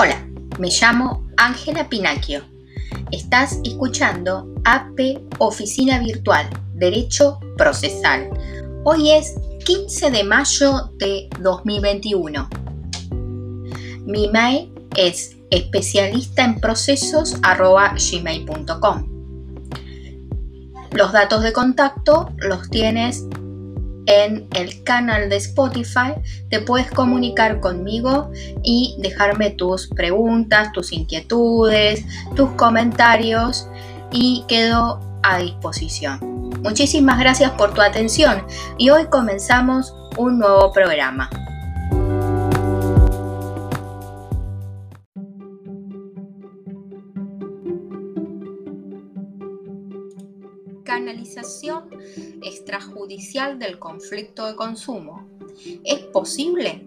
Hola, me llamo Ángela Pinacchio. Estás escuchando AP Oficina Virtual, Derecho Procesal. Hoy es 15 de mayo de 2021. Mi mail es especialista en procesos. Los datos de contacto los tienes en el canal de Spotify, te puedes comunicar conmigo y dejarme tus preguntas, tus inquietudes, tus comentarios y quedo a disposición. Muchísimas gracias por tu atención y hoy comenzamos un nuevo programa. Extrajudicial del conflicto de consumo. ¿Es posible?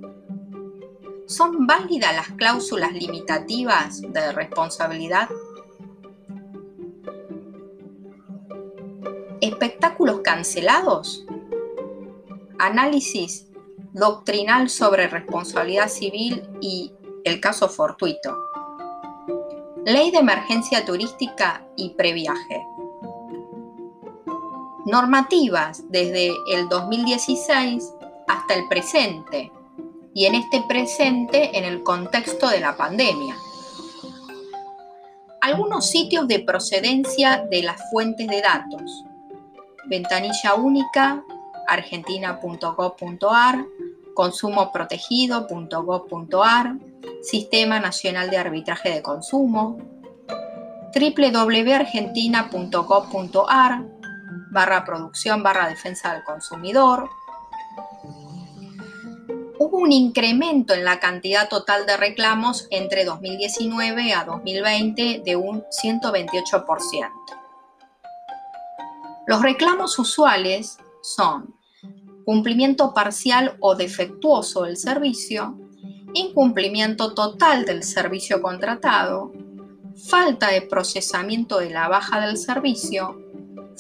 ¿Son válidas las cláusulas limitativas de responsabilidad? ¿Espectáculos cancelados? Análisis doctrinal sobre responsabilidad civil y el caso fortuito. Ley de emergencia turística y previaje normativas desde el 2016 hasta el presente y en este presente en el contexto de la pandemia. Algunos sitios de procedencia de las fuentes de datos. Ventanilla única, argentina.gov.ar, consumoprotegido.gov.ar, Sistema Nacional de Arbitraje de Consumo, www.argentina.gov.ar, barra producción barra defensa del consumidor. Hubo un incremento en la cantidad total de reclamos entre 2019 a 2020 de un 128%. Los reclamos usuales son cumplimiento parcial o defectuoso del servicio, incumplimiento total del servicio contratado, falta de procesamiento de la baja del servicio,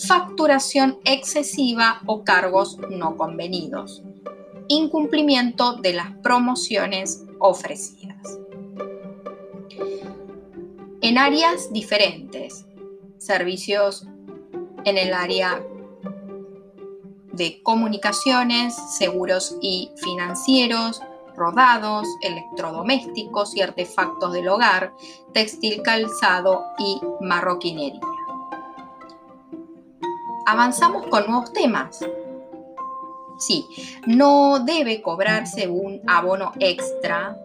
facturación excesiva o cargos no convenidos, incumplimiento de las promociones ofrecidas. En áreas diferentes, servicios en el área de comunicaciones, seguros y financieros, rodados, electrodomésticos y artefactos del hogar, textil calzado y marroquinería avanzamos con nuevos temas. Sí, no debe cobrarse un abono extra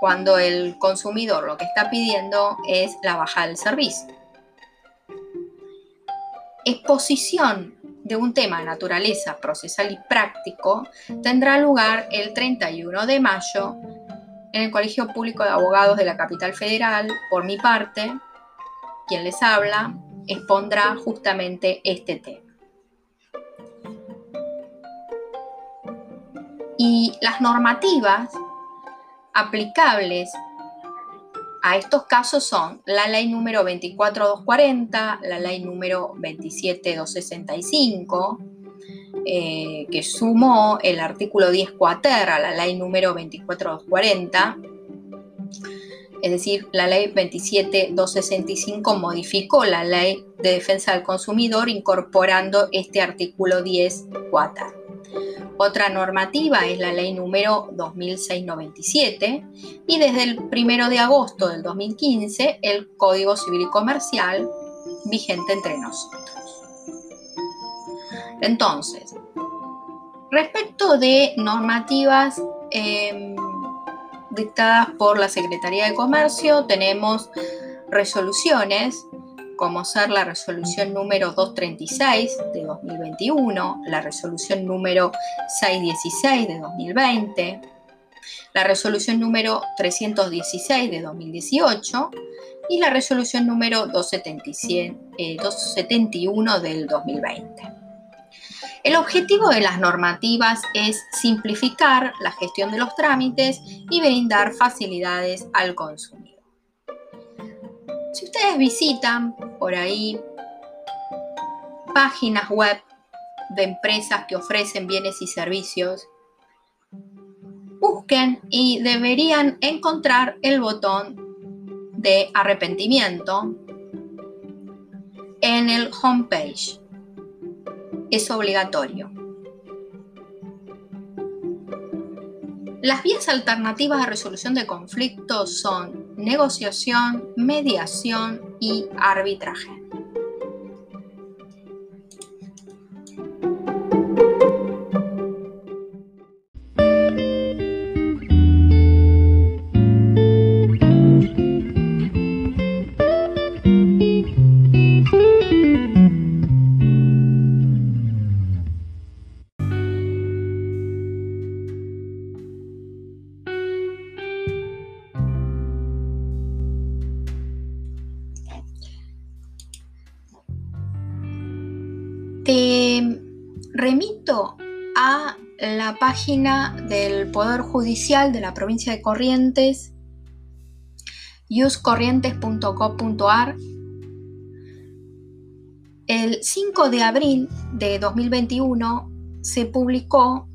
cuando el consumidor lo que está pidiendo es la baja del servicio. Exposición de un tema de naturaleza procesal y práctico tendrá lugar el 31 de mayo en el Colegio Público de Abogados de la Capital Federal. Por mi parte, quien les habla, expondrá justamente este tema. Y las normativas aplicables a estos casos son la ley número 24240, la ley número 27265, eh, que sumó el artículo 10 cuater a la ley número 24240, es decir, la ley 27265 modificó la ley de defensa del consumidor incorporando este artículo 10 cuata. Otra normativa es la ley número 2697 y desde el 1 de agosto del 2015 el Código Civil y Comercial vigente entre nosotros. Entonces, respecto de normativas em, dictadas por la Secretaría de Comercio, tenemos resoluciones como ser la resolución número 236 de 2021, la resolución número 616 de 2020, la resolución número 316 de 2018 y la resolución número 271 eh, del 2020. El objetivo de las normativas es simplificar la gestión de los trámites y brindar facilidades al consumidor. Si ustedes visitan por ahí páginas web de empresas que ofrecen bienes y servicios, busquen y deberían encontrar el botón de arrepentimiento en el homepage. Es obligatorio. Las vías alternativas de resolución de conflictos son negociación, mediación y arbitraje. Te remito a la página del Poder Judicial de la provincia de Corrientes, uscorrientes.gov.ar. El 5 de abril de 2021 se publicó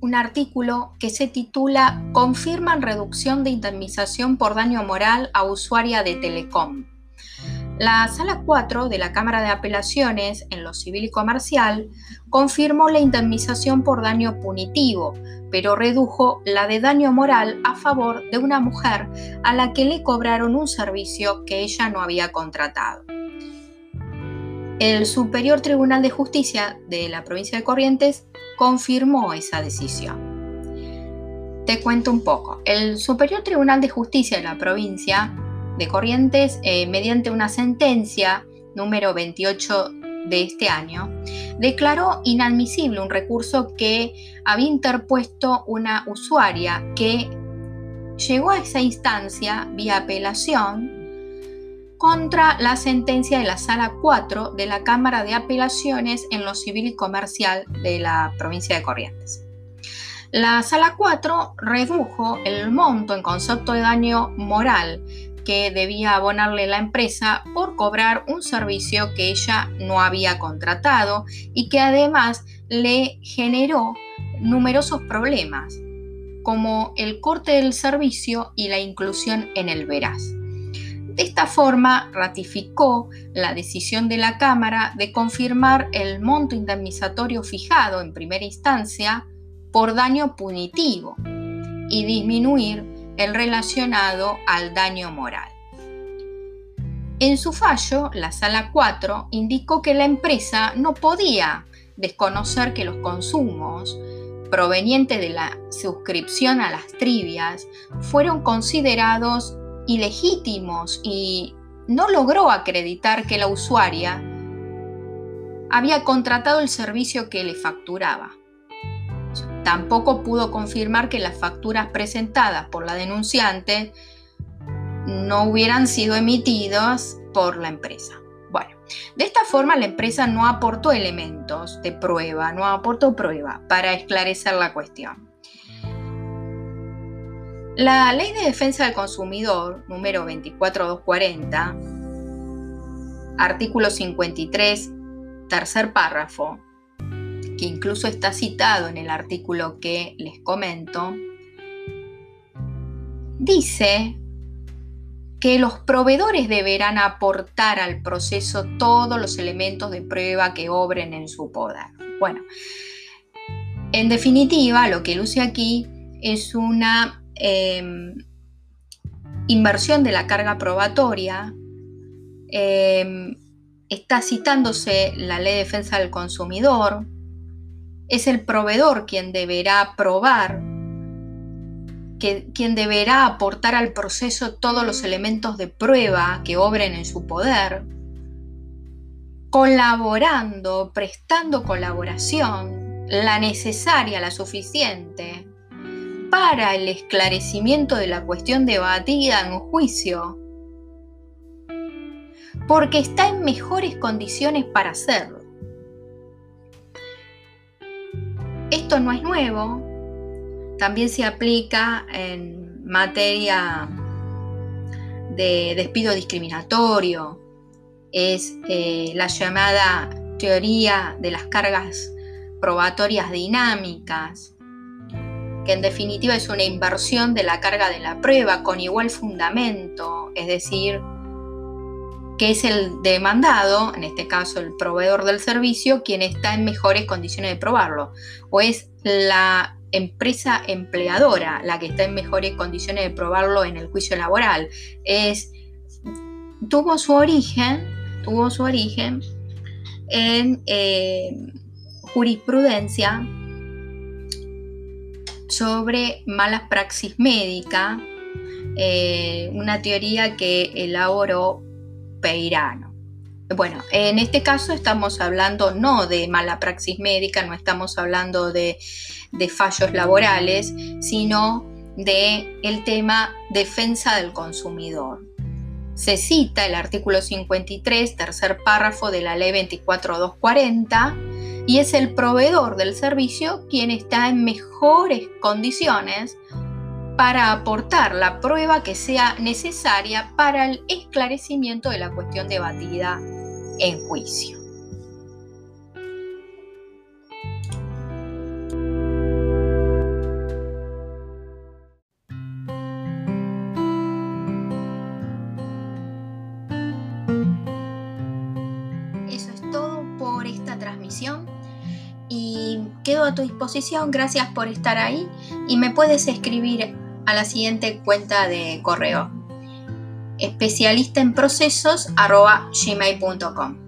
un artículo que se titula Confirman reducción de indemnización por daño moral a usuaria de Telecom. La Sala 4 de la Cámara de Apelaciones en lo civil y comercial confirmó la indemnización por daño punitivo, pero redujo la de daño moral a favor de una mujer a la que le cobraron un servicio que ella no había contratado. El Superior Tribunal de Justicia de la provincia de Corrientes confirmó esa decisión. Te cuento un poco. El Superior Tribunal de Justicia de la provincia de Corrientes, eh, mediante una sentencia número 28 de este año, declaró inadmisible un recurso que había interpuesto una usuaria que llegó a esa instancia vía apelación contra la sentencia de la Sala 4 de la Cámara de Apelaciones en lo civil y comercial de la provincia de Corrientes. La Sala 4 redujo el monto en concepto de daño moral que debía abonarle la empresa por cobrar un servicio que ella no había contratado y que además le generó numerosos problemas, como el corte del servicio y la inclusión en el veraz. De esta forma, ratificó la decisión de la Cámara de confirmar el monto indemnizatorio fijado en primera instancia por daño punitivo y disminuir el relacionado al daño moral. En su fallo, la Sala 4 indicó que la empresa no podía desconocer que los consumos provenientes de la suscripción a las trivias fueron considerados ilegítimos y no logró acreditar que la usuaria había contratado el servicio que le facturaba. Tampoco pudo confirmar que las facturas presentadas por la denunciante no hubieran sido emitidas por la empresa. Bueno, de esta forma la empresa no aportó elementos de prueba, no aportó prueba para esclarecer la cuestión. La Ley de Defensa del Consumidor, número 24240, artículo 53, tercer párrafo, que incluso está citado en el artículo que les comento, dice que los proveedores deberán aportar al proceso todos los elementos de prueba que obren en su poder. Bueno, en definitiva, lo que luce aquí es una em, inversión de la carga probatoria. Em, está citándose la ley de defensa del consumidor, es el proveedor quien deberá probar, quien deberá aportar al proceso todos los elementos de prueba que obren en su poder, colaborando, prestando colaboración, la necesaria, la suficiente, para el esclarecimiento de la cuestión debatida en juicio, porque está en mejores condiciones para hacerlo. Esto no es nuevo, también se aplica en materia de despido discriminatorio, es eh, la llamada teoría de las cargas probatorias dinámicas. que en definitiva es una inversión de la carga de la prueba con igual fundamento, es decir, que es el demandado, en este caso el proveedor del servicio, quien está en mejores condiciones de probarlo, o es la empresa empleadora la que está en mejores condiciones de probarlo en el juicio laboral. Es, tuvo su origen, tuvo su origen en eh, jurisprudencia sobre malas praxis médica, eh, una teoría que elaboró Peirano. Bueno, en este caso estamos hablando no de mala praxis médica, no estamos hablando de, fallos laborales, sino de el tema defensa del consumidor. Se cita el artículo 53, tercer párrafo de la ley 24240, y es el proveedor del servicio quien está en mejores condiciones para aportar la prueba que sea necesaria para el esclarecimiento de la cuestión debatida en juicio. Eso es todo por esta transmisión y quedo a tu disposición. Gracias por estar ahí y me puedes escribir a la siguiente cuenta de correo especialista en procesos gmail.com.